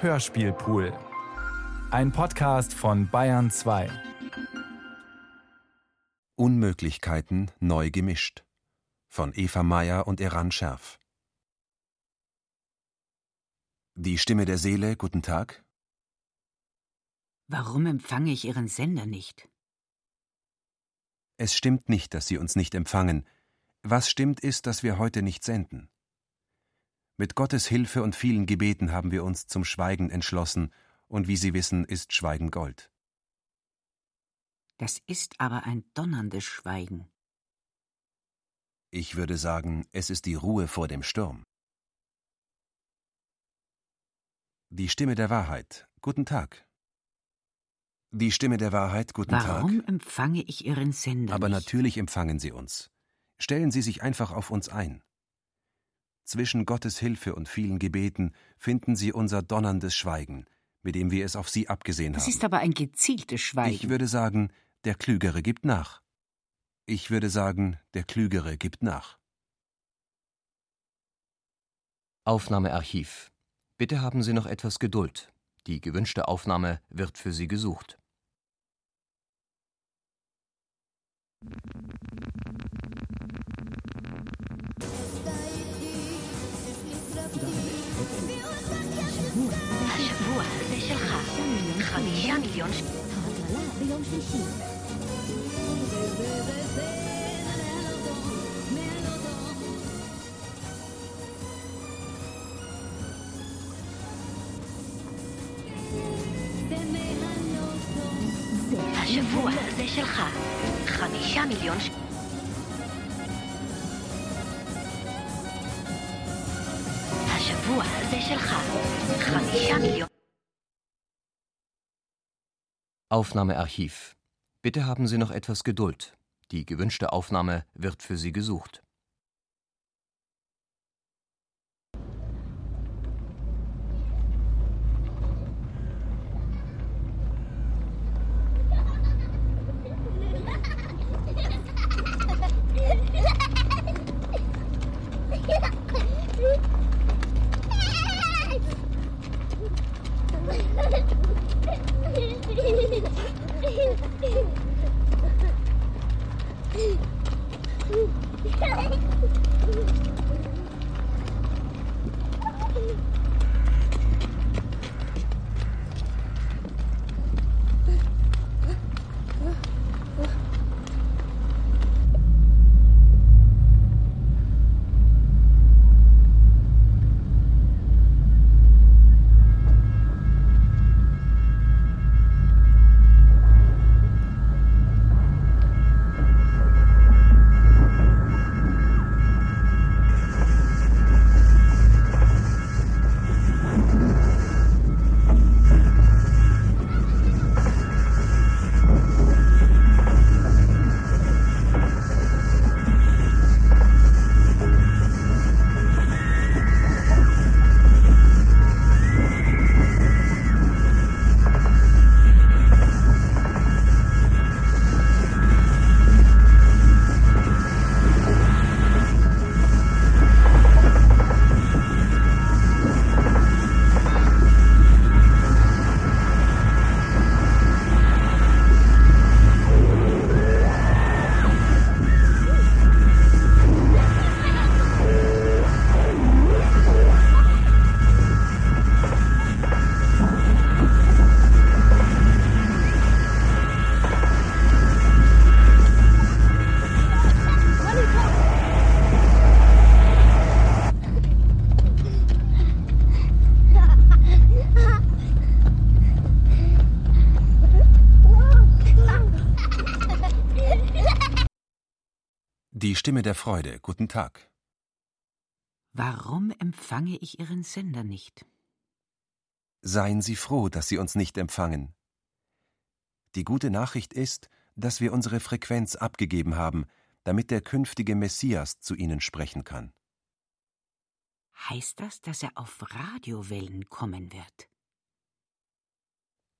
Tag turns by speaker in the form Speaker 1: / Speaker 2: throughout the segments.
Speaker 1: Hörspielpool. Ein Podcast von Bayern 2.
Speaker 2: Unmöglichkeiten neu gemischt. Von Eva Meyer und Eran Scherf. Die Stimme der Seele, guten Tag.
Speaker 3: Warum empfange ich Ihren Sender nicht?
Speaker 2: Es stimmt nicht, dass Sie uns nicht empfangen. Was stimmt ist, dass wir heute nicht senden. Mit Gottes Hilfe und vielen Gebeten haben wir uns zum Schweigen entschlossen, und wie Sie wissen, ist Schweigen Gold.
Speaker 3: Das ist aber ein donnerndes Schweigen.
Speaker 2: Ich würde sagen, es ist die Ruhe vor dem Sturm. Die Stimme der Wahrheit. Guten Tag. Die Stimme der Wahrheit. Guten
Speaker 3: Warum
Speaker 2: Tag.
Speaker 3: Warum empfange ich Ihren Sender
Speaker 2: Aber
Speaker 3: nicht?
Speaker 2: natürlich empfangen Sie uns. Stellen Sie sich einfach auf uns ein. Zwischen Gottes Hilfe und vielen Gebeten finden Sie unser donnerndes Schweigen, mit dem wir es auf Sie abgesehen
Speaker 3: Das
Speaker 2: haben.
Speaker 3: ist aber ein gezieltes Schweigen.
Speaker 2: Ich würde sagen, der Klügere gibt nach. Ich würde sagen, der Klügere gibt nach.
Speaker 4: Aufnahmearchiv. Bitte haben Sie noch etwas Geduld. Die gewünschte Aufnahme wird für Sie gesucht.
Speaker 5: חמישה מיליון.
Speaker 6: ההגרלה ביום שלישי.
Speaker 5: השבוע הזה שלך. חמישה מיליון ש... השבוע הזה שלך. חמישה מיליון...
Speaker 4: Aufnahmearchiv. Bitte haben Sie noch etwas Geduld. Die gewünschte Aufnahme wird für Sie gesucht.
Speaker 2: Stimme der Freude. Guten Tag.
Speaker 3: Warum empfange ich Ihren Sender nicht?
Speaker 2: Seien Sie froh, dass Sie uns nicht empfangen. Die gute Nachricht ist, dass wir unsere Frequenz abgegeben haben, damit der künftige Messias zu Ihnen sprechen kann.
Speaker 3: Heißt das, dass er auf Radiowellen kommen wird?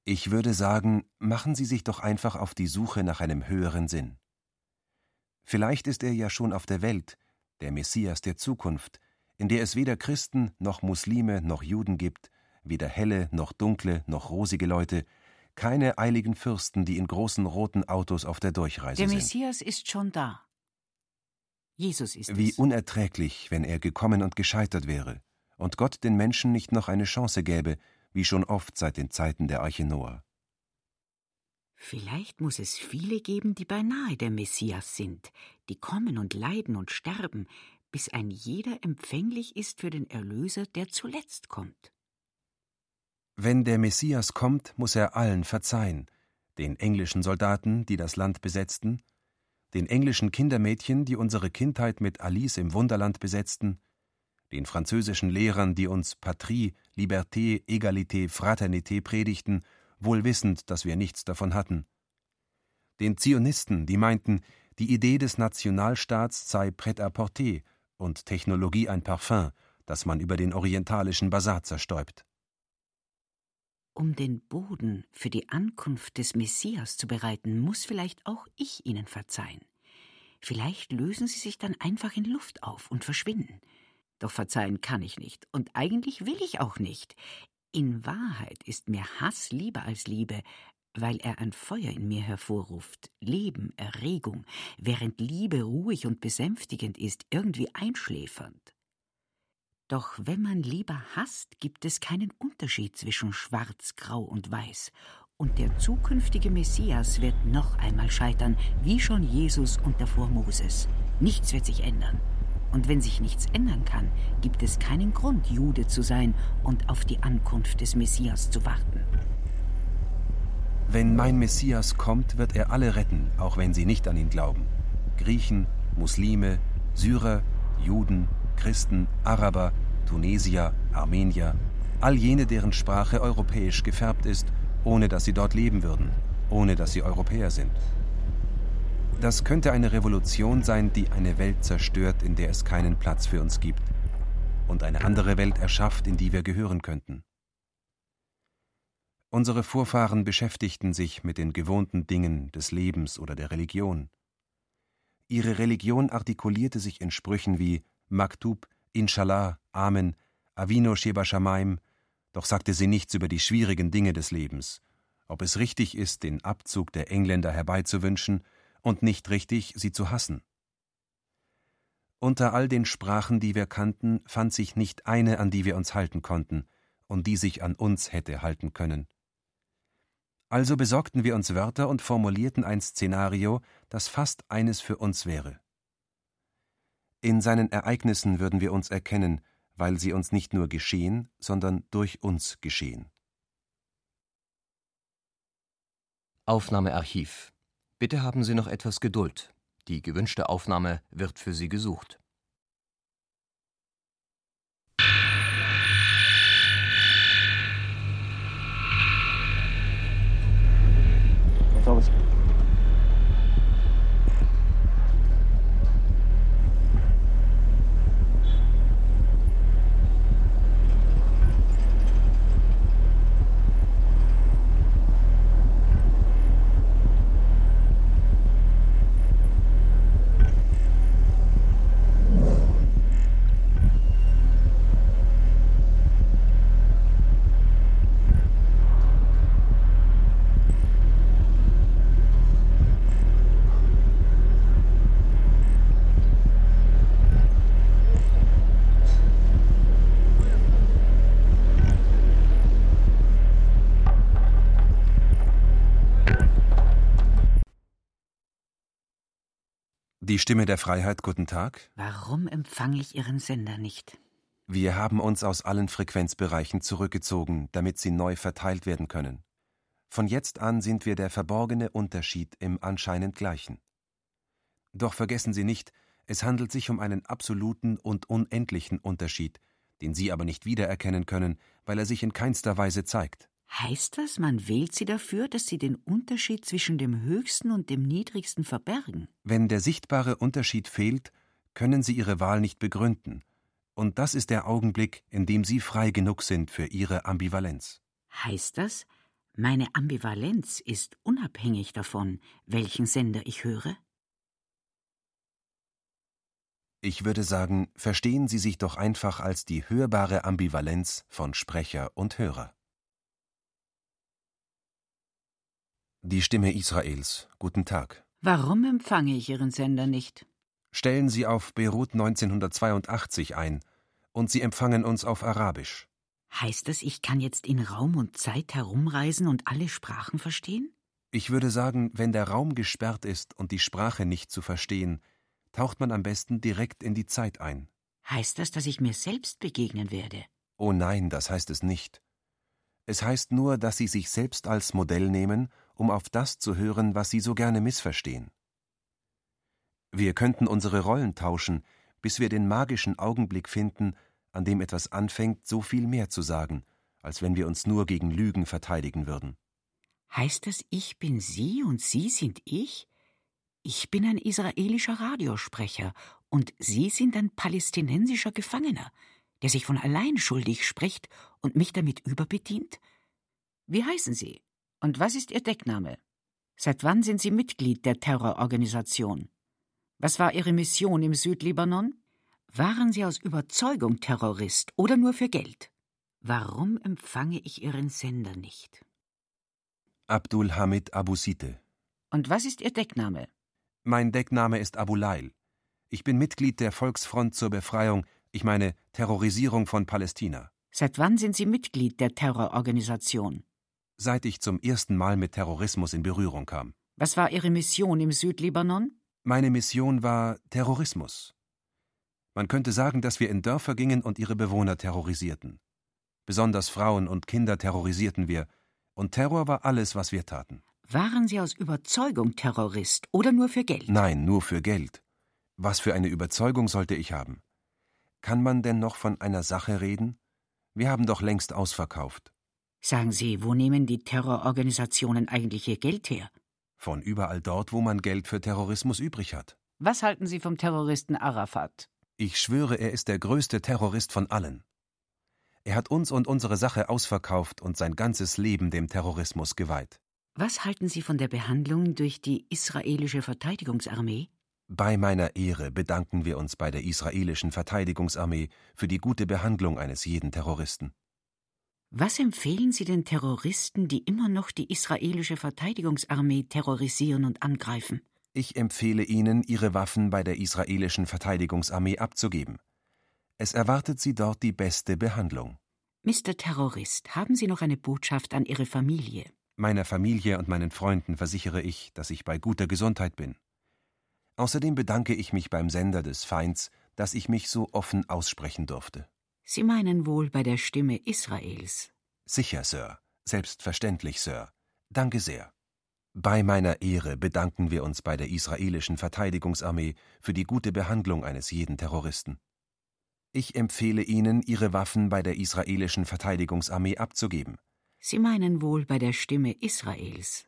Speaker 2: Ich würde sagen, machen Sie sich doch einfach auf die Suche nach einem höheren Sinn. Vielleicht ist er ja schon auf der Welt, der Messias der Zukunft, in der es weder Christen noch Muslime noch Juden gibt, weder helle noch dunkle noch rosige Leute, keine eiligen Fürsten, die in großen roten Autos auf der Durchreise
Speaker 3: Der
Speaker 2: sind.
Speaker 3: Messias ist schon da. Jesus ist
Speaker 2: Wie
Speaker 3: es.
Speaker 2: unerträglich, wenn er gekommen und gescheitert wäre und Gott den Menschen nicht noch eine Chance gäbe, wie schon oft seit den Zeiten der Arche Noah.
Speaker 3: Vielleicht muss es viele geben, die beinahe der Messias sind, die kommen und leiden und sterben, bis ein jeder empfänglich ist für den Erlöser, der zuletzt kommt.
Speaker 2: Wenn der Messias kommt, muss er allen verzeihen, den englischen Soldaten, die das Land besetzten, den englischen Kindermädchen, die unsere Kindheit mit Alice im Wunderland besetzten, den französischen Lehrern, die uns Patrie, Liberté, Egalité, Fraternité predigten, wohl wissend, dass wir nichts davon hatten, den Zionisten, die meinten, die Idee des Nationalstaats sei prêt-à-porter und Technologie ein Parfum, das man über den orientalischen Basar zerstäubt.
Speaker 3: Um den Boden für die Ankunft des Messias zu bereiten, muss vielleicht auch ich ihnen verzeihen. Vielleicht lösen sie sich dann einfach in Luft auf und verschwinden. Doch verzeihen kann ich nicht, und eigentlich will ich auch nicht. In Wahrheit ist mir Hass lieber als Liebe, weil er ein Feuer in mir hervorruft, Leben, Erregung, während Liebe ruhig und besänftigend ist, irgendwie einschläfernd. Doch wenn man lieber hasst, gibt es keinen Unterschied zwischen Schwarz, Grau und Weiß. Und der zukünftige Messias wird noch einmal scheitern, wie schon Jesus und davor Moses. Nichts wird sich ändern. Und wenn sich nichts ändern kann, gibt es keinen Grund, Jude zu sein und auf die Ankunft des Messias zu warten.
Speaker 2: Wenn mein Messias kommt, wird er alle retten, auch wenn sie nicht an ihn glauben. Griechen, Muslime, Syrer, Juden, Christen, Araber, Tunesier, Armenier, all jene, deren Sprache europäisch gefärbt ist, ohne dass sie dort leben würden, ohne dass sie Europäer sind. Das könnte eine Revolution sein, die eine Welt zerstört, in der es keinen Platz für uns gibt, und eine andere Welt erschafft, in die wir gehören könnten. Unsere Vorfahren beschäftigten sich mit den gewohnten Dingen des Lebens oder der Religion. Ihre Religion artikulierte sich in Sprüchen wie Maktub, Inshallah, Amen, Avino Sheba Shamaim, doch sagte sie nichts über die schwierigen Dinge des Lebens, ob es richtig ist, den Abzug der Engländer herbeizuwünschen und nicht richtig, sie zu hassen. Unter all den Sprachen, die wir kannten, fand sich nicht eine, an die wir uns halten konnten und die sich an uns hätte halten können. Also besorgten wir uns Wörter und formulierten ein Szenario, das fast eines für uns wäre. In seinen Ereignissen würden wir uns erkennen, weil sie uns nicht nur geschehen, sondern durch uns geschehen.
Speaker 4: Aufnahmearchiv. Bitte haben Sie noch etwas Geduld. Die gewünschte Aufnahme wird für Sie gesucht.
Speaker 7: Thomas.
Speaker 2: Die Stimme der Freiheit, guten Tag.
Speaker 3: Warum empfange ich Ihren Sender nicht?
Speaker 2: Wir haben uns aus allen Frequenzbereichen zurückgezogen, damit sie neu verteilt werden können. Von jetzt an sind wir der verborgene Unterschied im anscheinend Gleichen. Doch vergessen Sie nicht, es handelt sich um einen absoluten und unendlichen Unterschied, den Sie aber nicht wiedererkennen können, weil er sich in keinster Weise zeigt.
Speaker 3: Heißt das, man wählt Sie dafür, dass Sie den Unterschied zwischen dem höchsten und dem niedrigsten verbergen?
Speaker 2: Wenn der sichtbare Unterschied fehlt, können Sie Ihre Wahl nicht begründen, und das ist der Augenblick, in dem Sie frei genug sind für Ihre Ambivalenz.
Speaker 3: Heißt das, meine Ambivalenz ist unabhängig davon, welchen Sender ich höre?
Speaker 2: Ich würde sagen, verstehen Sie sich doch einfach als die hörbare Ambivalenz von Sprecher und Hörer. Die Stimme Israels. Guten Tag.
Speaker 3: Warum empfange ich Ihren Sender nicht?
Speaker 2: Stellen Sie auf Beirut 1982 ein und Sie empfangen uns auf Arabisch.
Speaker 3: Heißt das, ich kann jetzt in Raum und Zeit herumreisen und alle Sprachen verstehen?
Speaker 2: Ich würde sagen, wenn der Raum gesperrt ist und die Sprache nicht zu verstehen, taucht man am besten direkt in die Zeit ein.
Speaker 3: Heißt das, dass ich mir selbst begegnen werde?
Speaker 2: Oh nein, das heißt es nicht. Es heißt nur, dass Sie sich selbst als Modell nehmen, um auf das zu hören, was Sie so gerne missverstehen. Wir könnten unsere Rollen tauschen, bis wir den magischen Augenblick finden, an dem etwas anfängt, so viel mehr zu sagen, als wenn wir uns nur gegen Lügen verteidigen würden.
Speaker 3: Heißt das, ich bin Sie und Sie sind ich? Ich bin ein israelischer Radiosprecher und Sie sind ein palästinensischer Gefangener, der sich von allein schuldig spricht und mich damit überbedient? Wie heißen Sie? Und was ist Ihr Deckname? Seit wann sind Sie Mitglied der Terrororganisation? Was war Ihre Mission im Südlibanon? Waren Sie aus Überzeugung Terrorist oder nur für Geld? Warum empfange ich Ihren Sender nicht?
Speaker 2: Abdul Hamid Abu Site.
Speaker 3: Und was ist Ihr Deckname?
Speaker 2: Mein Deckname ist Abu Lail. Ich bin Mitglied der Volksfront zur Befreiung, ich meine Terrorisierung von Palästina.
Speaker 3: Seit wann sind Sie Mitglied der Terrororganisation?
Speaker 2: Seit ich zum ersten Mal mit Terrorismus in Berührung kam.
Speaker 3: Was war Ihre Mission im Südlibanon?
Speaker 2: Meine Mission war Terrorismus. Man könnte sagen, dass wir in Dörfer gingen und ihre Bewohner terrorisierten. Besonders Frauen und Kinder terrorisierten wir, und Terror war alles, was wir taten.
Speaker 3: Waren Sie aus Überzeugung Terrorist oder nur für Geld?
Speaker 2: Nein, nur für Geld. Was für eine Überzeugung sollte ich haben? Kann man denn noch von einer Sache reden? Wir haben doch längst ausverkauft.
Speaker 3: Sagen Sie, wo nehmen die Terrororganisationen eigentlich ihr Geld her?
Speaker 2: Von überall dort, wo man Geld für Terrorismus übrig hat.
Speaker 3: Was halten Sie vom Terroristen Arafat?
Speaker 2: Ich schwöre, er ist der größte Terrorist von allen. Er hat uns und unsere Sache ausverkauft und sein ganzes Leben dem Terrorismus geweiht.
Speaker 3: Was halten Sie von der Behandlung durch die israelische Verteidigungsarmee?
Speaker 2: Bei meiner Ehre bedanken wir uns bei der israelischen Verteidigungsarmee für die gute Behandlung eines jeden Terroristen.
Speaker 3: Was empfehlen Sie den Terroristen, die immer noch die israelische Verteidigungsarmee terrorisieren und angreifen?
Speaker 2: Ich empfehle Ihnen, Ihre Waffen bei der israelischen Verteidigungsarmee abzugeben. Es erwartet Sie dort die beste Behandlung.
Speaker 3: Mr. Terrorist, haben Sie noch eine Botschaft an Ihre Familie?
Speaker 2: Meiner Familie und meinen Freunden versichere ich, dass ich bei guter Gesundheit bin. Außerdem bedanke ich mich beim Sender des Feinds, dass ich mich so offen aussprechen durfte.
Speaker 3: Sie meinen wohl bei der Stimme Israels.
Speaker 2: Sicher, Sir. Selbstverständlich, Sir. Danke sehr. Bei meiner Ehre bedanken wir uns bei der israelischen Verteidigungsarmee für die gute Behandlung eines jeden Terroristen. Ich empfehle Ihnen, Ihre Waffen bei der israelischen Verteidigungsarmee abzugeben.
Speaker 3: Sie meinen wohl bei der Stimme Israels.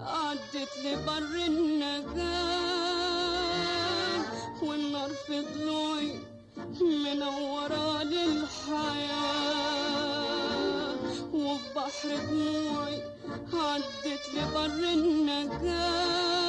Speaker 8: عدت لبر النجاة والنار في ضلوعي منورة للحياة وفي بحر دموعي عدت لبر النجاة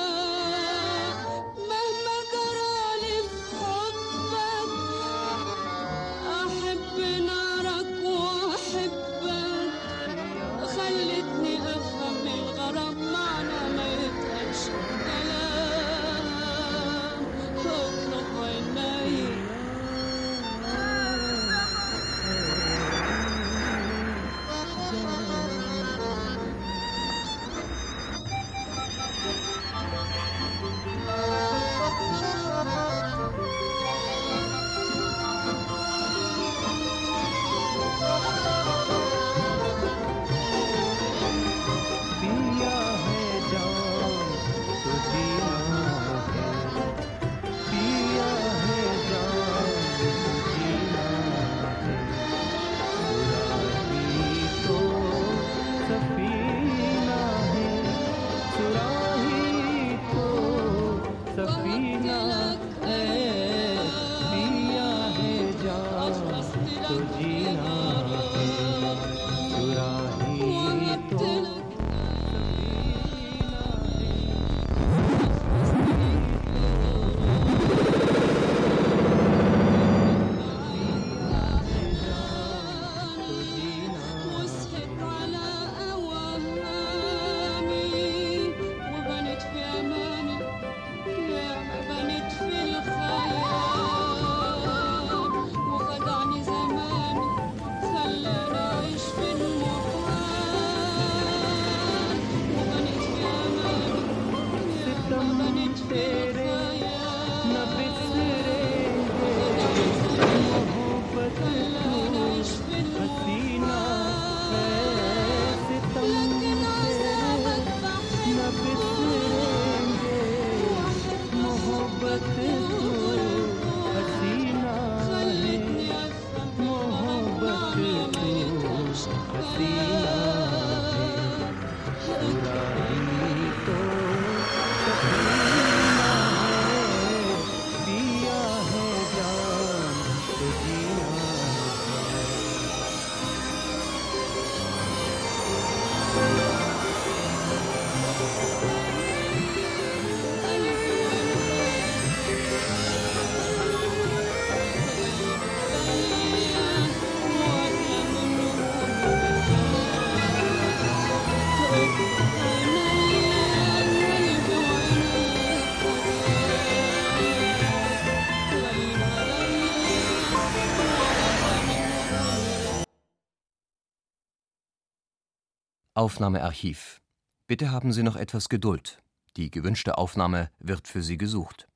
Speaker 4: Aufnahmearchiv. Bitte haben Sie noch etwas Geduld. Die gewünschte Aufnahme wird für Sie gesucht.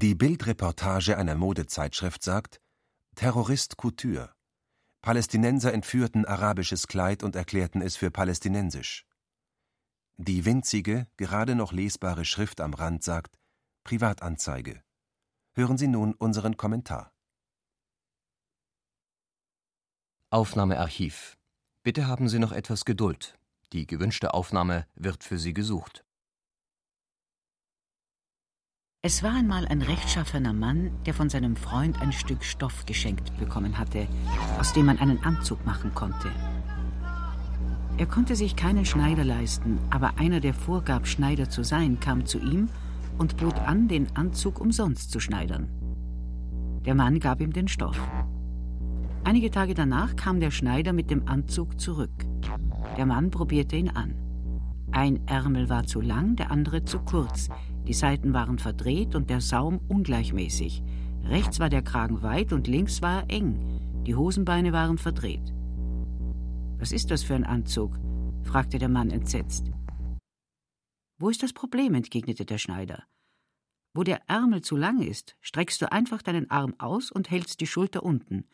Speaker 2: Die Bildreportage einer Modezeitschrift sagt: Terrorist Couture. Palästinenser entführten arabisches Kleid und erklärten es für palästinensisch. Die winzige, gerade noch lesbare Schrift am Rand sagt: Privatanzeige. Hören Sie nun unseren Kommentar.
Speaker 4: Aufnahmearchiv. Bitte haben Sie noch etwas Geduld. Die gewünschte Aufnahme wird für Sie gesucht.
Speaker 3: Es war einmal ein rechtschaffener Mann, der von seinem Freund ein Stück Stoff geschenkt bekommen hatte, aus dem man einen Anzug machen konnte. Er konnte sich keinen Schneider leisten, aber einer, der vorgab, Schneider zu sein, kam zu ihm und bot an, den Anzug umsonst zu schneidern. Der Mann gab ihm den Stoff. Einige Tage danach kam der Schneider mit dem Anzug zurück. Der Mann probierte ihn an. Ein Ärmel war zu lang, der andere zu kurz. Die Seiten waren verdreht und der Saum ungleichmäßig. Rechts war der Kragen weit und links war er eng. Die Hosenbeine waren verdreht. Was ist das für ein Anzug? fragte der Mann entsetzt. Wo ist das Problem? entgegnete der Schneider. Wo der Ärmel zu lang ist, streckst du einfach deinen Arm aus und hältst die Schulter unten.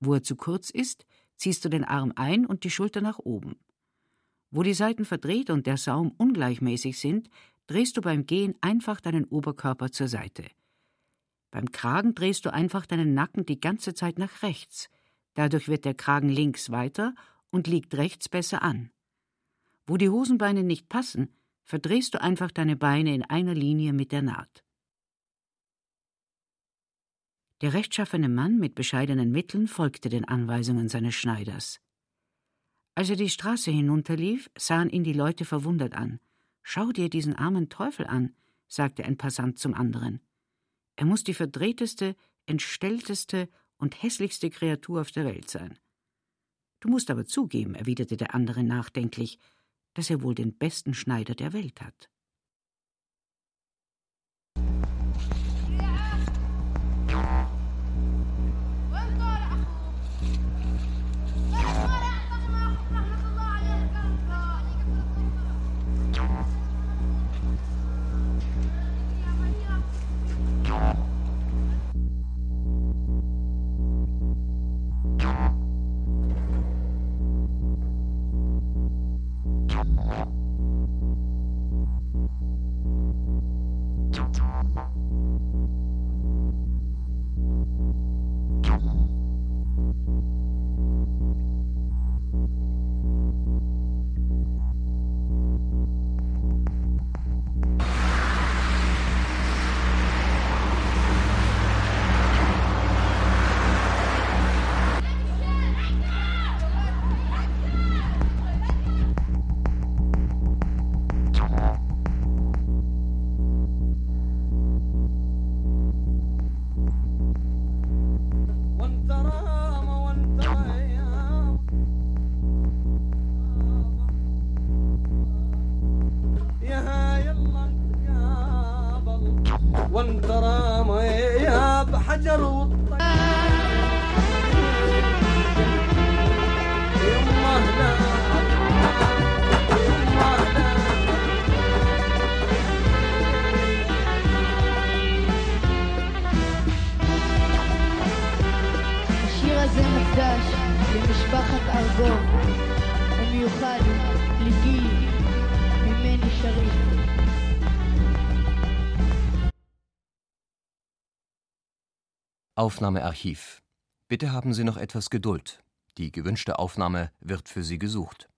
Speaker 3: Wo er zu kurz ist, ziehst du den Arm ein und die Schulter nach oben. Wo die Seiten verdreht und der Saum ungleichmäßig sind, drehst du beim Gehen einfach deinen Oberkörper zur Seite. Beim Kragen drehst du einfach deinen Nacken die ganze Zeit nach rechts. Dadurch wird der Kragen links weiter und liegt rechts besser an. Wo die Hosenbeine nicht passen, verdrehst du einfach deine Beine in einer Linie mit der Naht. Der rechtschaffene Mann mit bescheidenen Mitteln folgte den Anweisungen seines Schneiders. Als er die Straße hinunterlief, sahen ihn die Leute verwundert an. Schau dir diesen armen Teufel an, sagte ein Passant zum anderen. Er muss die verdrehteste, entstellteste und hässlichste Kreatur auf der Welt sein. Du musst aber zugeben, erwiderte der andere nachdenklich, dass er wohl den besten Schneider der Welt hat.
Speaker 4: Aufnahmearchiv. Bitte haben Sie noch etwas Geduld. Die gewünschte Aufnahme wird für Sie gesucht.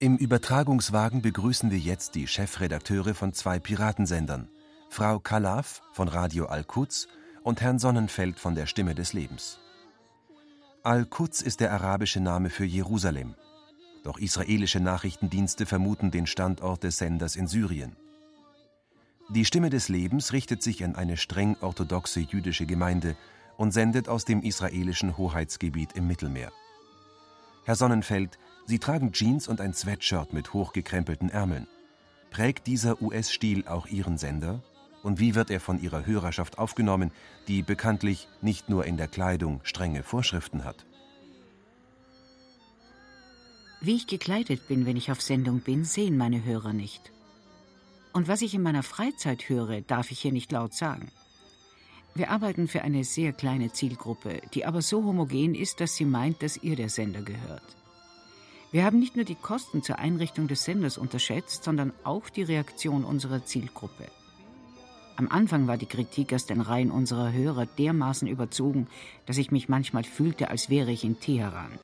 Speaker 2: Im Übertragungswagen begrüßen wir jetzt die Chefredakteure von zwei Piratensendern, Frau Kalaf von Radio Al-Quds und Herrn Sonnenfeld von der Stimme des Lebens. Al-Quds ist der arabische Name für Jerusalem. Doch israelische Nachrichtendienste vermuten den Standort des Senders in Syrien. Die Stimme des Lebens richtet sich an eine streng orthodoxe jüdische Gemeinde und sendet aus dem israelischen Hoheitsgebiet im Mittelmeer. Herr Sonnenfeld, Sie tragen Jeans und ein Sweatshirt mit hochgekrempelten Ärmeln. Prägt dieser US-Stil auch Ihren Sender? Und wie wird er von Ihrer Hörerschaft aufgenommen, die bekanntlich nicht nur in der Kleidung strenge Vorschriften hat?
Speaker 3: Wie ich gekleidet bin, wenn ich auf Sendung bin, sehen meine Hörer nicht. Und was ich in meiner Freizeit höre, darf ich hier nicht laut sagen. Wir arbeiten für eine sehr kleine Zielgruppe, die aber so homogen ist, dass sie meint, dass ihr der Sender gehört. Wir haben nicht nur die Kosten zur Einrichtung des Senders unterschätzt, sondern auch die Reaktion unserer Zielgruppe. Am Anfang war die Kritik aus den Reihen unserer Hörer dermaßen überzogen, dass ich mich manchmal fühlte, als wäre ich in Teheran.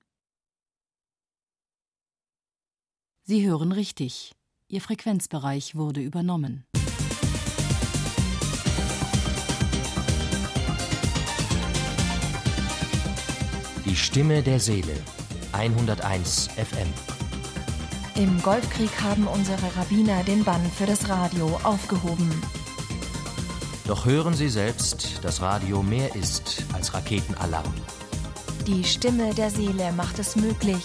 Speaker 9: Sie hören richtig. Ihr Frequenzbereich wurde übernommen.
Speaker 10: Die Stimme der Seele. 101 FM.
Speaker 11: Im Golfkrieg haben unsere Rabbiner den Bann für das Radio aufgehoben.
Speaker 10: Doch hören Sie selbst, dass Radio mehr ist als Raketenalarm.
Speaker 11: Die Stimme der Seele macht es möglich,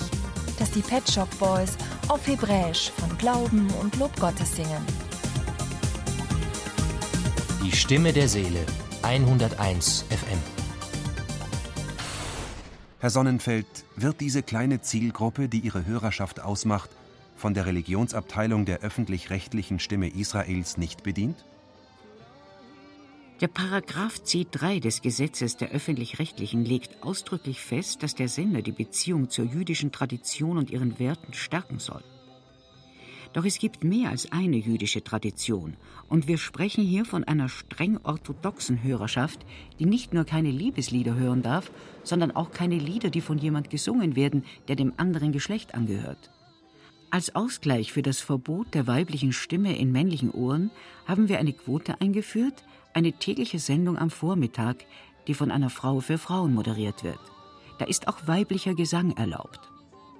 Speaker 11: dass die Pet Shop Boys auf Hebräisch von Glauben und Lob Gottes singen.
Speaker 10: Die Stimme der Seele. 101 FM.
Speaker 2: Herr Sonnenfeld, wird diese kleine Zielgruppe, die Ihre Hörerschaft ausmacht, von der Religionsabteilung der öffentlich-rechtlichen Stimme Israels nicht bedient?
Speaker 3: Der Paragraph C3 des Gesetzes der öffentlich-rechtlichen legt ausdrücklich fest, dass der Sender die Beziehung zur jüdischen Tradition und ihren Werten stärken soll. Doch es gibt mehr als eine jüdische Tradition, und wir sprechen hier von einer streng orthodoxen Hörerschaft, die nicht nur keine Liebeslieder hören darf, sondern auch keine Lieder, die von jemand gesungen werden, der dem anderen Geschlecht angehört. Als Ausgleich für das Verbot der weiblichen Stimme in männlichen Ohren haben wir eine Quote eingeführt, eine tägliche Sendung am Vormittag, die von einer Frau für Frauen moderiert wird. Da ist auch weiblicher Gesang erlaubt.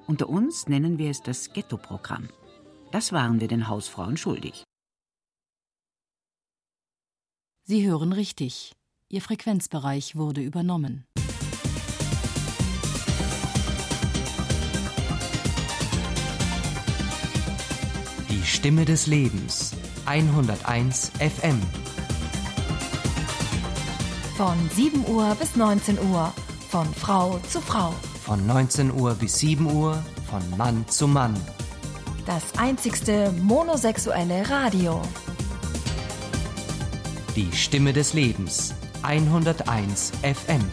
Speaker 3: Unter uns nennen wir es das Ghetto-Programm. Das waren wir den Hausfrauen schuldig.
Speaker 9: Sie hören richtig. Ihr Frequenzbereich wurde übernommen.
Speaker 10: Die Stimme des Lebens. 101 FM.
Speaker 11: Von 7 Uhr bis 19 Uhr. Von Frau zu Frau.
Speaker 10: Von 19 Uhr bis 7 Uhr. Von Mann zu Mann.
Speaker 11: Das einzigste monosexuelle Radio.
Speaker 10: Die Stimme des Lebens. 101 FM.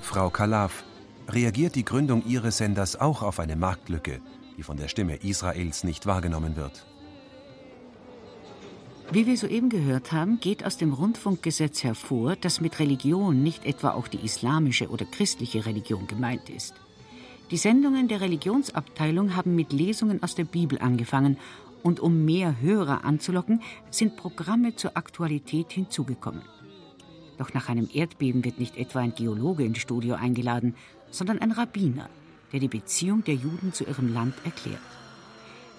Speaker 2: Frau Kalaf, reagiert die Gründung Ihres Senders auch auf eine Marktlücke, die von der Stimme Israels nicht wahrgenommen wird?
Speaker 3: Wie wir soeben gehört haben, geht aus dem Rundfunkgesetz hervor, dass mit Religion nicht etwa auch die islamische oder christliche Religion gemeint ist. Die Sendungen der Religionsabteilung haben mit Lesungen aus der Bibel angefangen und um mehr Hörer anzulocken, sind Programme zur Aktualität hinzugekommen. Doch nach einem Erdbeben wird nicht etwa ein Geologe ins Studio eingeladen, sondern ein Rabbiner, der die Beziehung der Juden zu ihrem Land erklärt.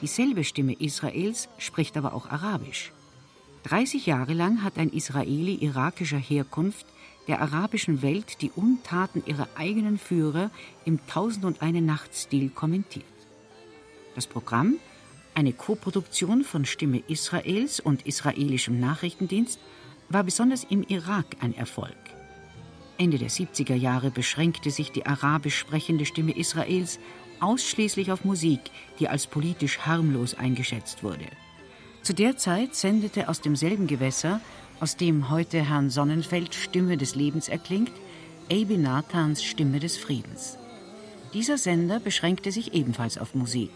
Speaker 3: Dieselbe Stimme Israels spricht aber auch Arabisch. 30 Jahre lang hat ein Israeli irakischer Herkunft der arabischen Welt die Untaten ihrer eigenen Führer im Tausend und eine Nacht-Stil kommentiert. Das Programm, eine Koproduktion von Stimme Israels und israelischem Nachrichtendienst, war besonders im Irak ein Erfolg. Ende der 70er Jahre beschränkte sich die arabisch sprechende Stimme Israels ausschließlich auf Musik, die als politisch harmlos eingeschätzt wurde. Zu der Zeit sendete aus demselben Gewässer, aus dem heute Herrn Sonnenfeld Stimme des Lebens erklingt, Abi Nathans Stimme des Friedens. Dieser Sender beschränkte sich ebenfalls auf Musik,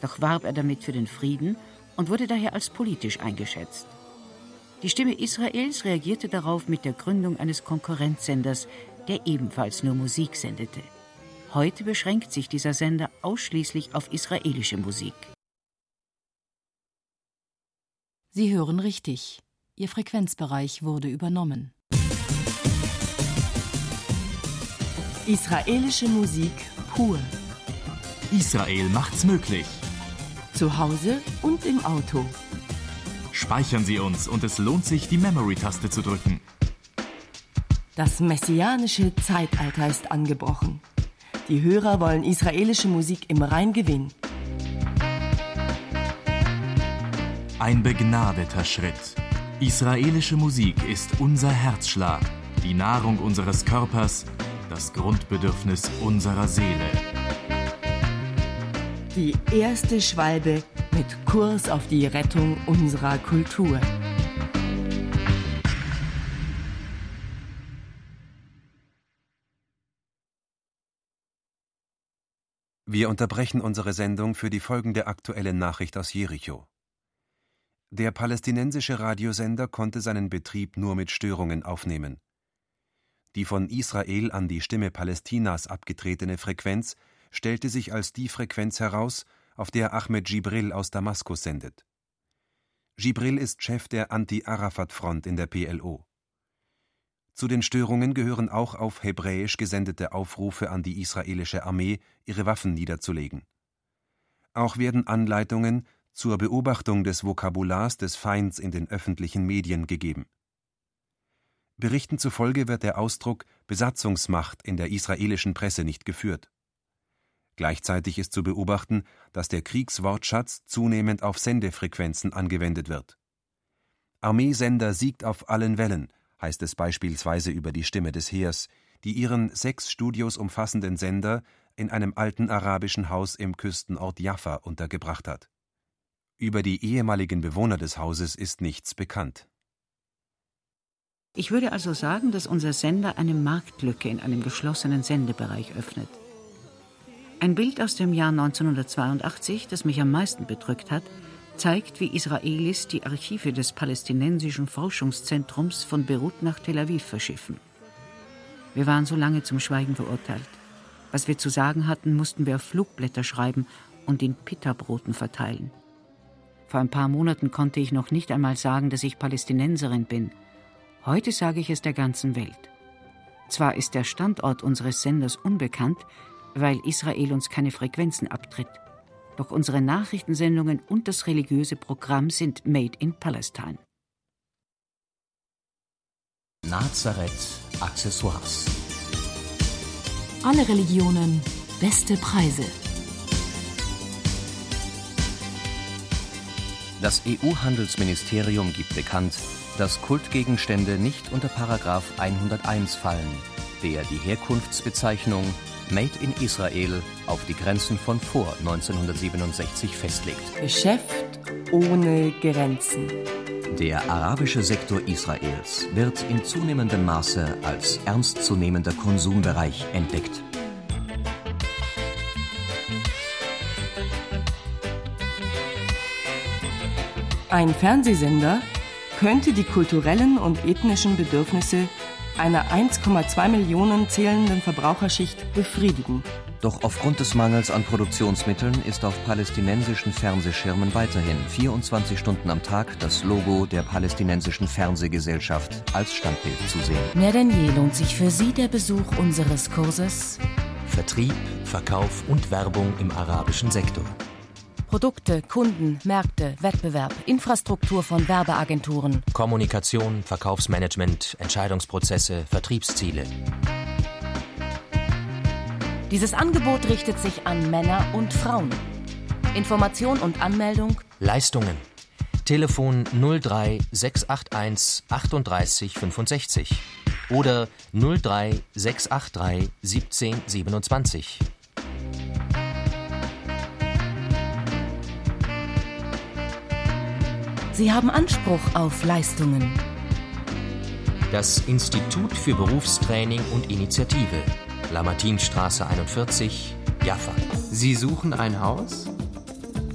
Speaker 3: doch warb er damit für den Frieden und wurde daher als politisch eingeschätzt. Die Stimme Israels reagierte darauf mit der Gründung eines Konkurrenzsenders, der ebenfalls nur Musik sendete. Heute beschränkt sich dieser Sender ausschließlich auf israelische Musik.
Speaker 9: Sie hören richtig. Ihr Frequenzbereich wurde übernommen.
Speaker 12: Israelische Musik pur.
Speaker 1: Israel macht's möglich.
Speaker 12: Zu Hause und im Auto.
Speaker 13: Speichern Sie uns und es lohnt sich, die Memory-Taste zu drücken.
Speaker 14: Das messianische Zeitalter ist angebrochen. Die Hörer wollen israelische Musik im Rein gewinnen.
Speaker 13: Ein begnadeter Schritt. Israelische Musik ist unser Herzschlag, die Nahrung unseres Körpers, das Grundbedürfnis unserer Seele.
Speaker 14: Die erste Schwalbe mit Kurs auf die Rettung unserer Kultur.
Speaker 2: Wir unterbrechen unsere Sendung für die folgende aktuelle Nachricht aus Jericho. Der palästinensische Radiosender konnte seinen Betrieb nur mit Störungen aufnehmen. Die von Israel an die Stimme Palästinas abgetretene Frequenz stellte sich als die Frequenz heraus, auf der Ahmed Gibril aus Damaskus sendet. Gibril ist Chef der Anti-Arafat-Front in der PLO. Zu den Störungen gehören auch auf Hebräisch gesendete Aufrufe an die israelische Armee, ihre Waffen niederzulegen. Auch werden Anleitungen zur Beobachtung des Vokabulars des Feinds in den öffentlichen Medien gegeben. Berichten zufolge wird der Ausdruck Besatzungsmacht in der israelischen Presse nicht geführt. Gleichzeitig ist zu beobachten, dass der Kriegswortschatz zunehmend auf Sendefrequenzen angewendet wird. Armeesender siegt auf allen Wellen, heißt es beispielsweise über die Stimme des Heers, die ihren sechs Studios umfassenden Sender in einem alten arabischen Haus im Küstenort Jaffa untergebracht hat. Über die ehemaligen Bewohner des Hauses ist nichts bekannt.
Speaker 3: Ich würde also sagen, dass unser Sender eine Marktlücke in einem geschlossenen Sendebereich öffnet. Ein Bild aus dem Jahr 1982, das mich am meisten bedrückt hat, zeigt, wie Israelis die Archive des palästinensischen Forschungszentrums von Beirut nach Tel Aviv verschiffen. Wir waren so lange zum Schweigen verurteilt. Was wir zu sagen hatten, mussten wir auf Flugblätter schreiben und in Pitterbroten verteilen. Vor ein paar Monaten konnte ich noch nicht einmal sagen, dass ich Palästinenserin bin. Heute sage ich es der ganzen Welt. Zwar ist der Standort unseres Senders unbekannt, weil Israel uns keine Frequenzen abtritt. Doch unsere Nachrichtensendungen und das religiöse Programm sind made in Palestine.
Speaker 10: Nazareth Accessoires.
Speaker 9: Alle Religionen, beste Preise.
Speaker 4: Das EU-Handelsministerium gibt bekannt, dass Kultgegenstände nicht unter Paragraph 101 fallen, der die Herkunftsbezeichnung Made in Israel auf die Grenzen von vor 1967 festlegt.
Speaker 14: Geschäft ohne Grenzen.
Speaker 4: Der arabische Sektor Israels wird in zunehmendem Maße als ernstzunehmender Konsumbereich entdeckt.
Speaker 14: Ein Fernsehsender könnte die kulturellen und ethnischen Bedürfnisse einer 1,2 Millionen zählenden Verbraucherschicht befriedigen.
Speaker 4: Doch aufgrund des Mangels an Produktionsmitteln ist auf palästinensischen Fernsehschirmen weiterhin 24 Stunden am Tag das Logo der palästinensischen Fernsehgesellschaft als Standbild zu sehen.
Speaker 9: Mehr denn je lohnt sich für Sie der Besuch unseres Kurses
Speaker 10: Vertrieb, Verkauf und Werbung im arabischen Sektor.
Speaker 9: Produkte, Kunden, Märkte, Wettbewerb, Infrastruktur von Werbeagenturen.
Speaker 10: Kommunikation, Verkaufsmanagement, Entscheidungsprozesse, Vertriebsziele.
Speaker 9: Dieses Angebot richtet sich an Männer und Frauen. Information und Anmeldung
Speaker 10: Leistungen. Telefon 03 681 38 65 oder 03 683 17 27.
Speaker 9: Sie haben Anspruch auf Leistungen.
Speaker 10: Das Institut für Berufstraining und Initiative. Lamartinstraße 41, Jaffa.
Speaker 15: Sie suchen ein Haus?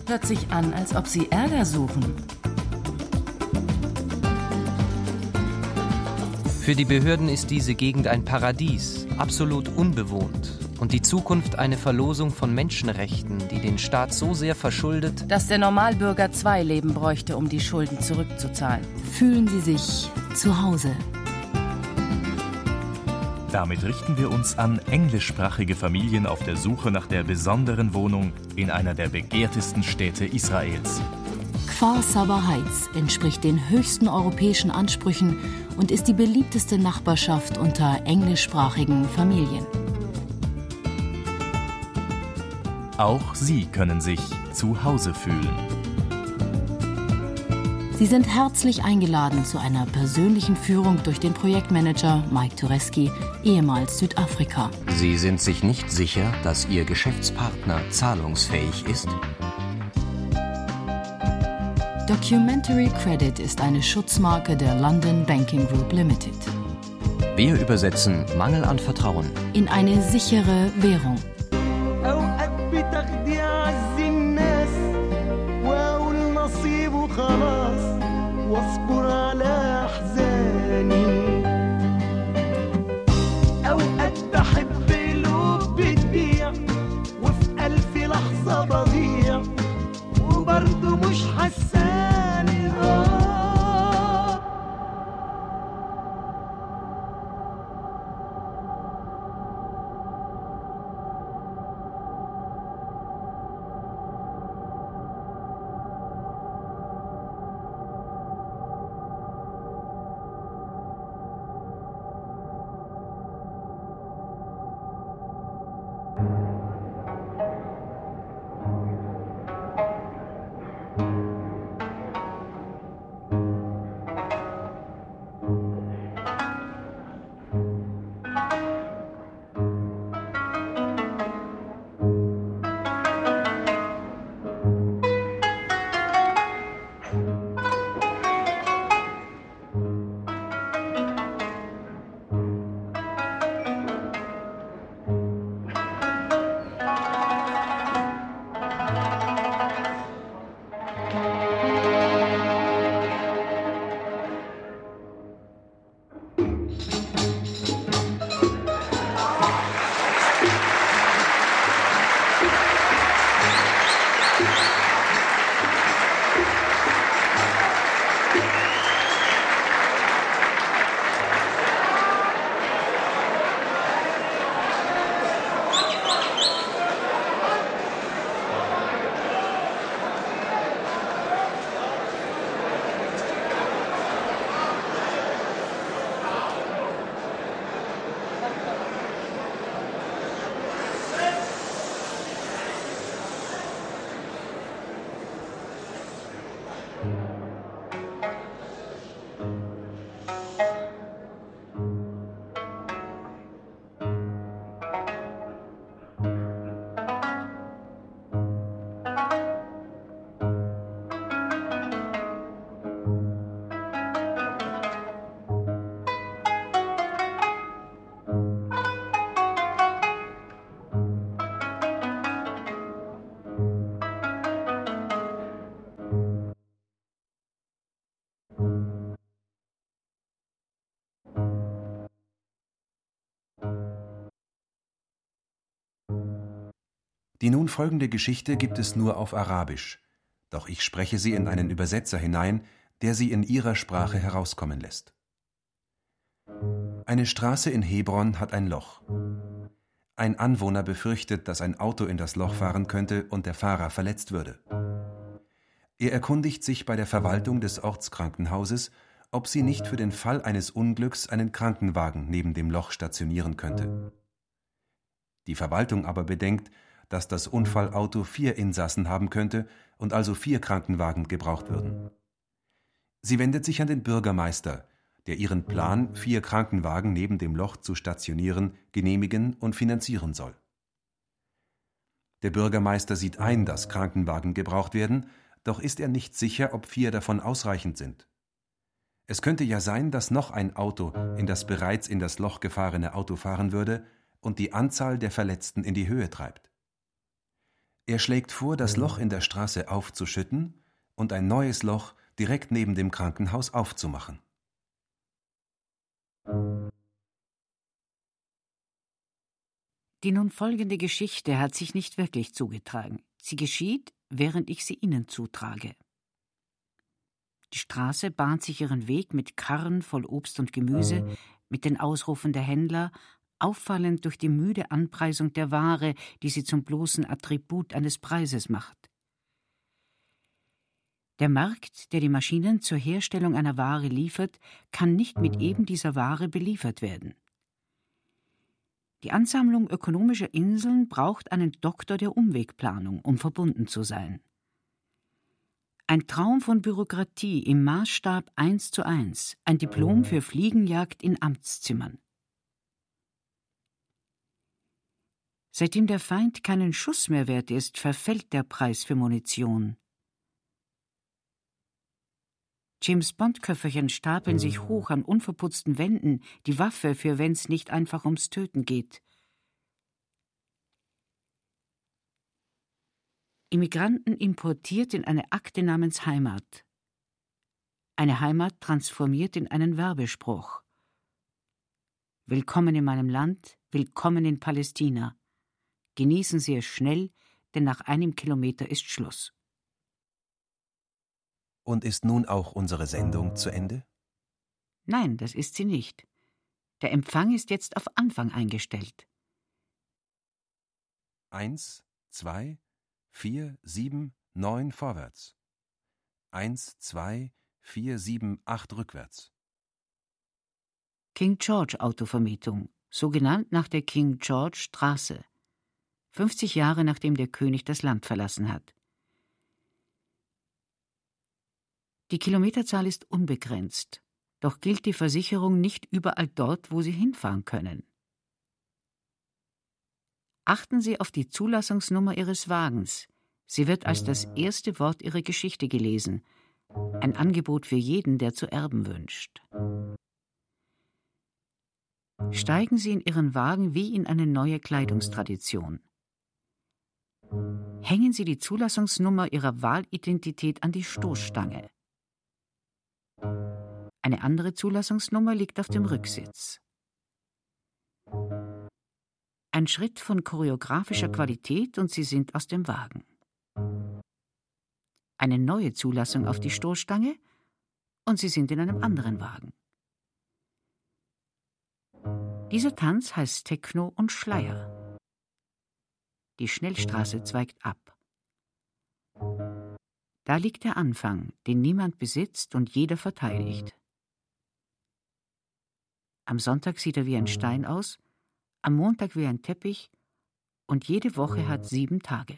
Speaker 9: Hört sich an, als ob Sie Ärger suchen.
Speaker 15: Für die Behörden ist diese Gegend ein Paradies, absolut unbewohnt. Und die Zukunft eine Verlosung von Menschenrechten, die den Staat so sehr verschuldet,
Speaker 9: dass der Normalbürger zwei Leben bräuchte, um die Schulden zurückzuzahlen. Fühlen Sie sich zu Hause.
Speaker 13: Damit richten wir uns an englischsprachige Familien auf der Suche nach der besonderen Wohnung in einer der begehrtesten Städte Israels.
Speaker 16: Kfar Saba Heights entspricht den höchsten europäischen Ansprüchen und ist die beliebteste Nachbarschaft unter englischsprachigen Familien.
Speaker 13: Auch Sie können sich zu Hause fühlen.
Speaker 16: Sie sind herzlich eingeladen zu einer persönlichen Führung durch den Projektmanager Mike Tureski, ehemals Südafrika.
Speaker 4: Sie sind sich nicht sicher, dass Ihr Geschäftspartner zahlungsfähig ist?
Speaker 16: Documentary Credit ist eine Schutzmarke der London Banking Group Limited.
Speaker 4: Wir übersetzen Mangel an Vertrauen
Speaker 16: in eine sichere Währung.
Speaker 2: Die nun folgende Geschichte gibt es nur auf Arabisch, doch ich spreche sie in einen Übersetzer hinein, der sie in ihrer Sprache herauskommen lässt. Eine Straße in Hebron hat ein Loch. Ein Anwohner befürchtet, dass ein Auto in das Loch fahren könnte und der Fahrer verletzt würde. Er erkundigt sich bei der Verwaltung des Ortskrankenhauses, ob sie nicht für den Fall eines Unglücks einen Krankenwagen neben dem Loch stationieren könnte. Die Verwaltung aber bedenkt, dass das Unfallauto vier Insassen haben könnte und also vier Krankenwagen gebraucht würden. Sie wendet sich an den Bürgermeister, der ihren Plan, vier Krankenwagen neben dem Loch zu stationieren, genehmigen und finanzieren soll. Der Bürgermeister sieht ein, dass Krankenwagen gebraucht werden, doch ist er nicht sicher, ob vier davon ausreichend sind. Es könnte ja sein, dass noch ein Auto in das bereits in das Loch gefahrene Auto fahren würde und die Anzahl der Verletzten in die Höhe treibt. Er schlägt vor, das Loch in der Straße aufzuschütten und ein neues Loch direkt neben dem Krankenhaus aufzumachen.
Speaker 3: Die nun folgende Geschichte hat sich nicht wirklich zugetragen. Sie geschieht, während ich sie Ihnen zutrage. Die Straße bahnt sich ihren Weg mit Karren voll Obst und Gemüse, mit den Ausrufen der Händler, auffallend durch die müde Anpreisung der Ware, die sie zum bloßen Attribut eines Preises macht. Der Markt, der die Maschinen zur Herstellung einer Ware liefert, kann nicht mit eben dieser Ware beliefert werden. Die Ansammlung ökonomischer Inseln braucht einen Doktor der Umwegplanung, um verbunden zu sein. Ein Traum von Bürokratie im Maßstab eins zu eins, ein Diplom für Fliegenjagd in Amtszimmern. Seitdem der Feind keinen Schuss mehr wert ist, verfällt der Preis für Munition. James Bond-Köfferchen stapeln sich hoch an unverputzten Wänden, die Waffe, für wenn's nicht einfach ums Töten geht. Immigranten importiert in eine Akte namens Heimat. Eine Heimat transformiert in einen Werbespruch. Willkommen in meinem Land, willkommen in Palästina. Genießen Sie es schnell, denn nach einem Kilometer ist Schluss.
Speaker 2: Und ist nun auch unsere Sendung zu Ende?
Speaker 3: Nein, das ist sie nicht. Der Empfang ist jetzt auf Anfang eingestellt.
Speaker 2: Eins, zwei, vier, sieben, neun vorwärts. Eins, zwei, vier, sieben, acht rückwärts.
Speaker 3: King George Autovermietung, so genannt nach der King George Straße. 50 Jahre nachdem der König das Land verlassen hat. Die Kilometerzahl ist unbegrenzt, doch gilt die Versicherung nicht überall dort, wo Sie hinfahren können. Achten Sie auf die Zulassungsnummer Ihres Wagens. Sie wird als das erste Wort Ihrer Geschichte gelesen. Ein Angebot für jeden, der zu erben wünscht. Steigen Sie in Ihren Wagen wie in eine neue Kleidungstradition. Hängen Sie die Zulassungsnummer Ihrer Wahlidentität an die Stoßstange. Eine andere Zulassungsnummer liegt auf dem Rücksitz. Ein Schritt von choreografischer Qualität und Sie sind aus dem Wagen. Eine neue Zulassung auf die Stoßstange und Sie sind in einem anderen Wagen. Dieser Tanz heißt Techno und Schleier. Die Schnellstraße zweigt ab. Da liegt der Anfang, den niemand besitzt und jeder verteidigt. Am Sonntag sieht er wie ein Stein aus, am Montag wie ein Teppich und jede Woche hat sieben Tage.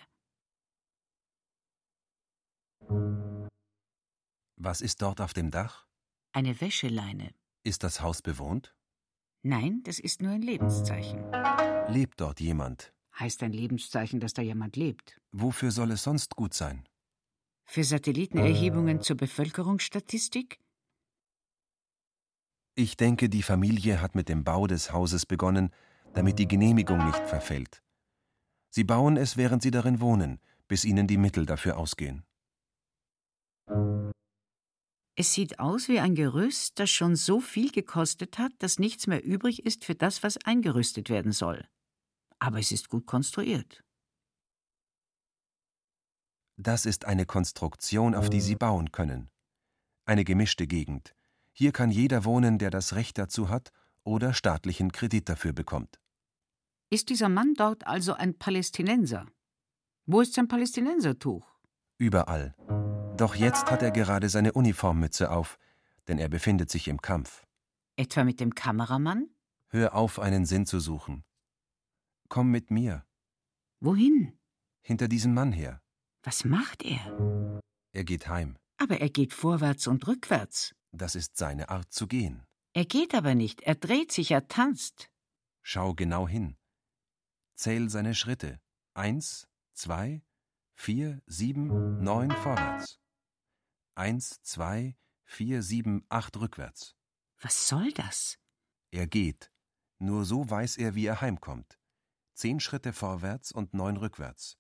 Speaker 2: Was ist dort auf dem Dach?
Speaker 3: Eine Wäscheleine.
Speaker 2: Ist das Haus bewohnt?
Speaker 3: Nein, das ist nur ein Lebenszeichen.
Speaker 2: Lebt dort jemand?
Speaker 3: Heißt ein Lebenszeichen, dass da jemand lebt.
Speaker 2: Wofür soll es sonst gut sein?
Speaker 3: Für Satellitenerhebungen zur Bevölkerungsstatistik?
Speaker 2: Ich denke, die Familie hat mit dem Bau des Hauses begonnen, damit die Genehmigung nicht verfällt. Sie bauen es, während sie darin wohnen, bis ihnen die Mittel dafür ausgehen.
Speaker 3: Es sieht aus wie ein Gerüst, das schon so viel gekostet hat, dass nichts mehr übrig ist für das, was eingerüstet werden soll. Aber es ist gut konstruiert.
Speaker 2: Das ist eine Konstruktion, auf die Sie bauen können. Eine gemischte Gegend, hier kann jeder wohnen, der das Recht dazu hat oder staatlichen Kredit dafür bekommt.
Speaker 3: Ist dieser Mann dort also ein Palästinenser? Wo ist sein Palästinensertuch?
Speaker 2: Überall. Doch jetzt hat er gerade seine Uniformmütze auf, denn er befindet sich im Kampf.
Speaker 3: Etwa mit dem Kameramann?
Speaker 2: Hör auf, einen Sinn zu suchen. Komm mit mir.
Speaker 3: Wohin?
Speaker 2: Hinter diesem Mann her.
Speaker 3: Was macht er?
Speaker 2: Er geht heim.
Speaker 3: Aber er geht vorwärts und rückwärts.
Speaker 2: Das ist seine Art zu gehen.
Speaker 3: Er geht aber nicht, er dreht sich, er tanzt.
Speaker 2: Schau genau hin. Zähl seine Schritte. Eins, zwei, vier, sieben, neun vorwärts. Eins, zwei, vier, sieben, acht rückwärts.
Speaker 3: Was soll das?
Speaker 2: Er geht. Nur so weiß er, wie er heimkommt. Zehn Schritte vorwärts und neun rückwärts.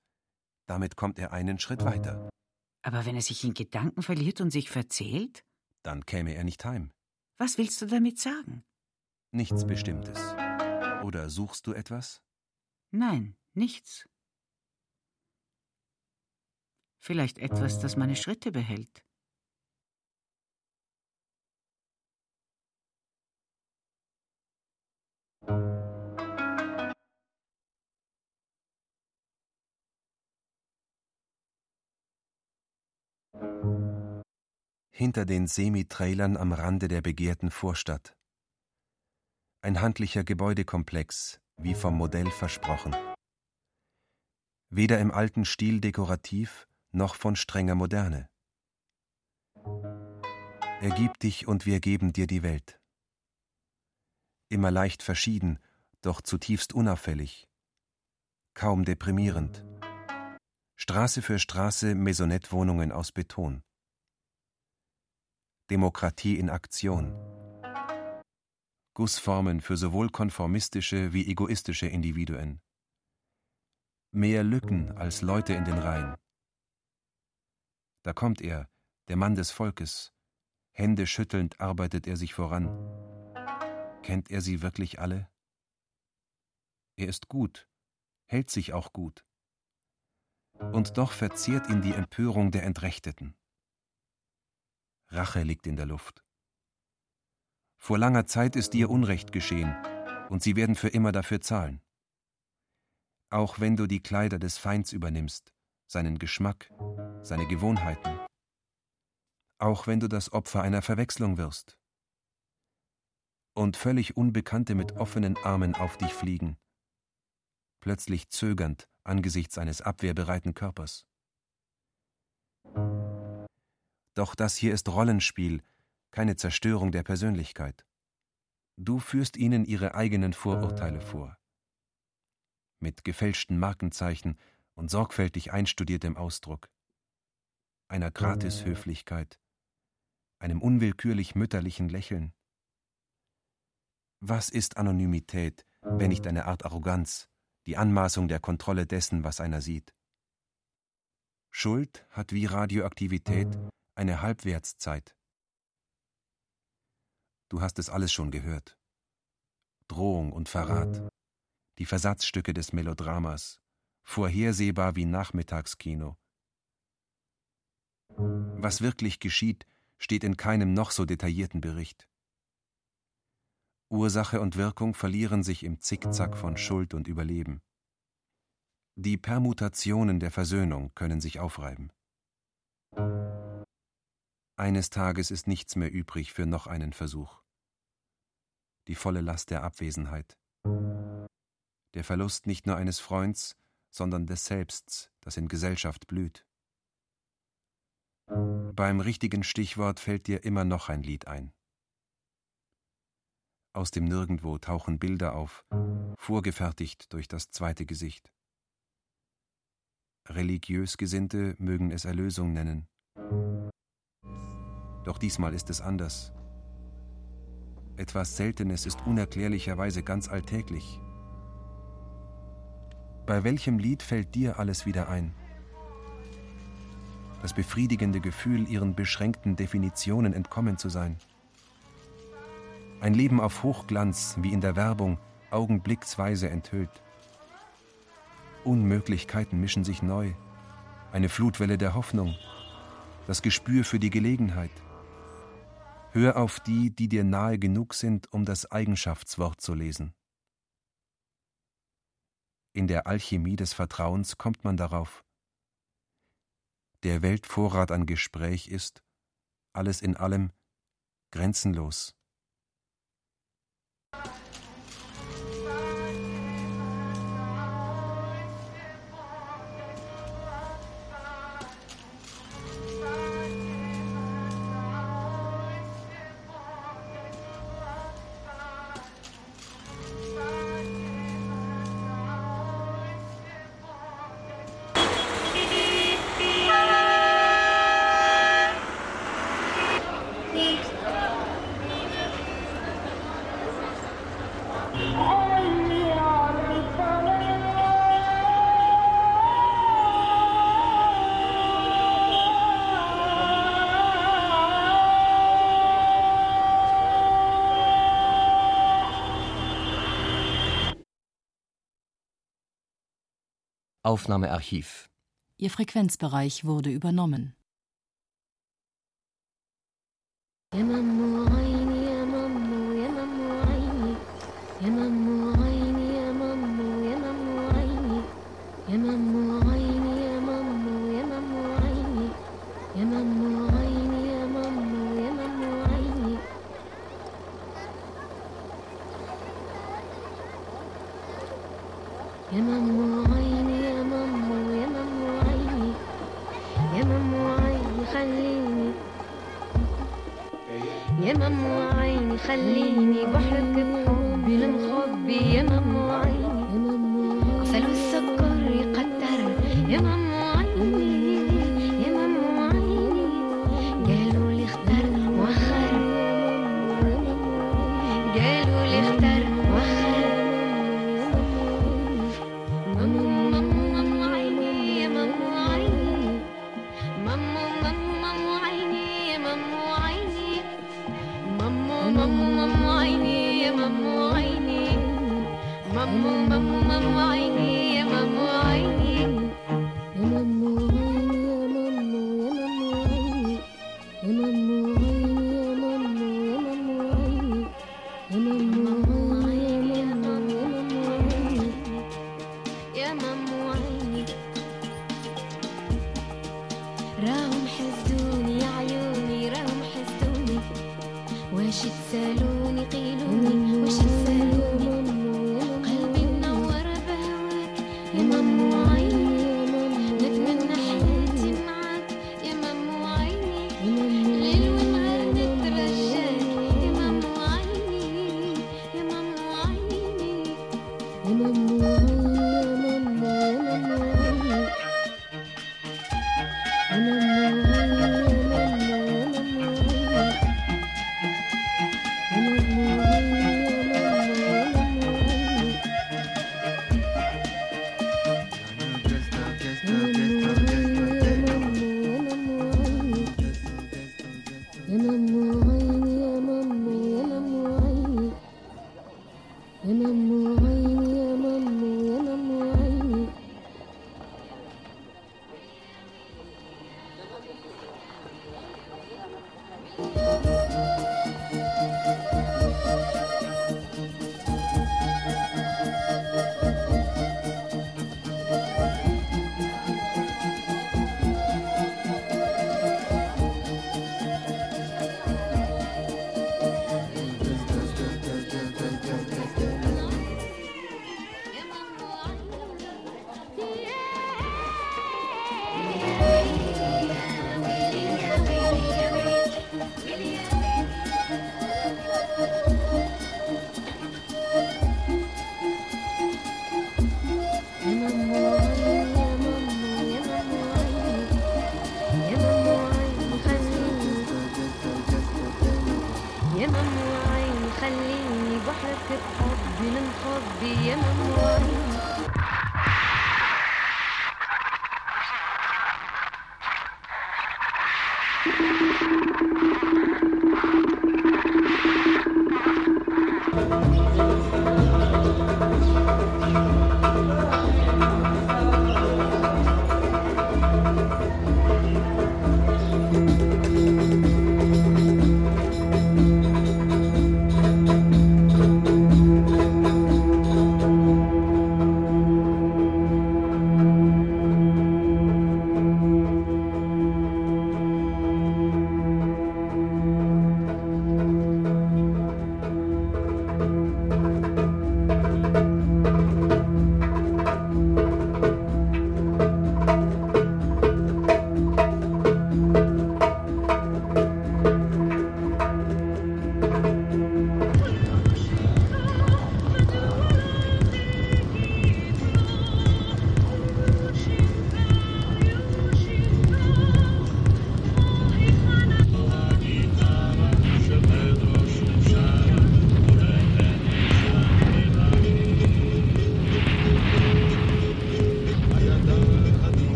Speaker 2: Damit kommt er einen Schritt weiter.
Speaker 3: Aber wenn er sich in Gedanken verliert und sich verzählt?
Speaker 2: Dann käme er nicht heim.
Speaker 3: Was willst du damit sagen?
Speaker 2: Nichts Bestimmtes. Oder suchst du etwas?
Speaker 3: Nein, nichts. Vielleicht etwas, das meine Schritte behält.
Speaker 2: Hinter den Semitrailern am Rande der begehrten Vorstadt. Ein handlicher Gebäudekomplex, wie vom Modell versprochen. Weder im alten Stil dekorativ noch von strenger Moderne. Ergib dich und wir geben dir die Welt. Immer leicht verschieden, doch zutiefst unauffällig. Kaum deprimierend. Straße für Straße Maisonette-Wohnungen aus Beton. Demokratie in Aktion. Gussformen für sowohl konformistische wie egoistische Individuen. Mehr Lücken als Leute in den Reihen. Da kommt er, der Mann des Volkes. Hände schüttelnd arbeitet er sich voran. Kennt er sie wirklich alle? Er ist gut, hält sich auch gut. Und doch verzehrt ihn die Empörung der Entrechteten. Rache liegt in der Luft. Vor langer Zeit ist dir Unrecht geschehen, und sie werden für immer dafür zahlen. Auch wenn du die Kleider des Feinds übernimmst, seinen Geschmack, seine Gewohnheiten. Auch wenn du das Opfer einer Verwechslung wirst. Und völlig Unbekannte mit offenen Armen auf dich fliegen, plötzlich zögernd angesichts eines abwehrbereiten Körpers. Doch das hier ist Rollenspiel, keine Zerstörung der Persönlichkeit. Du führst ihnen ihre eigenen Vorurteile vor. Mit gefälschten Markenzeichen und sorgfältig einstudiertem Ausdruck. Einer Gratishöflichkeit, einem unwillkürlich mütterlichen Lächeln. Was ist Anonymität, wenn nicht eine Art Arroganz, die Anmaßung der Kontrolle dessen, was einer sieht? Schuld hat wie Radioaktivität eine Halbwertszeit. Du hast es alles schon gehört. Drohung und Verrat, die Versatzstücke des Melodramas, vorhersehbar wie Nachmittagskino. Was wirklich geschieht, steht in keinem noch so detaillierten Bericht. Ursache und Wirkung verlieren sich im Zickzack von Schuld und Überleben. Die Permutationen der Versöhnung können sich aufreiben. Eines Tages ist nichts mehr übrig für noch einen Versuch. Die volle Last der Abwesenheit. Der Verlust nicht nur eines Freunds, sondern des Selbsts, das in Gesellschaft blüht. Beim richtigen Stichwort fällt dir immer noch ein Lied ein. Aus dem Nirgendwo tauchen Bilder auf, vorgefertigt durch das zweite Gesicht. Religiös Gesinnte mögen es Erlösung nennen. Doch diesmal ist es anders. Etwas Seltenes ist unerklärlicherweise ganz alltäglich. Bei welchem Lied fällt dir alles wieder ein? Das befriedigende Gefühl, ihren beschränkten Definitionen entkommen zu sein. Ein Leben auf Hochglanz, wie in der Werbung, augenblicksweise enthüllt. Unmöglichkeiten mischen sich neu. Eine Flutwelle der Hoffnung. Das Gespür für die Gelegenheit. Hör auf die, die dir nahe genug sind, um das Eigenschaftswort zu lesen. In der Alchemie des Vertrauens kommt man darauf. Der Weltvorrat an Gespräch ist, alles in allem, grenzenlos.
Speaker 15: Aufnahmearchiv.
Speaker 16: Ihr Frequenzbereich wurde übernommen.
Speaker 5: يا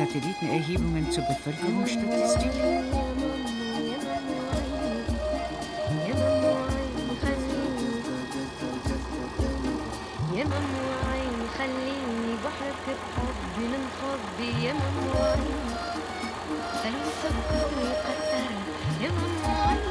Speaker 5: Satellitenerhebungen zur Bevölkerungsstatistik?
Speaker 17: يا ممنوع عين خليني بحرك بحب حبي يا ممنوع عين سلوى سكر يقطر يا
Speaker 5: ممنوع عين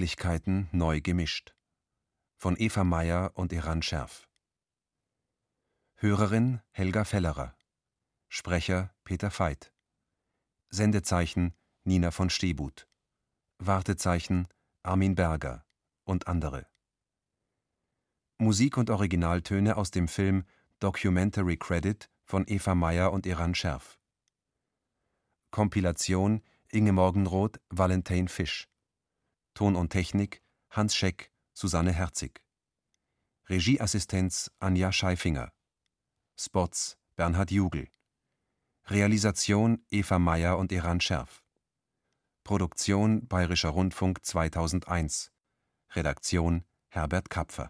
Speaker 2: Unmöglichkeiten neu gemischt. Von Eva Meyer und Iran Scherf. Hörerin Helga Fellerer. Sprecher Peter Veit. Sendezeichen Nina von Stehbuth. Wartezeichen Armin Berger und andere. Musik und Originaltöne aus dem Film Documentary Credit von Eva Meyer und Iran Scherf. Kompilation Inge Morgenroth, Valentin Fisch. Ton und Technik Hans Scheck, Susanne Herzig. Regieassistenz Anja Scheifinger. Spots Bernhard Jugel. Realisation Eva Meyer und Iran Scherf. Produktion Bayerischer Rundfunk 2001. Redaktion Herbert Kapfer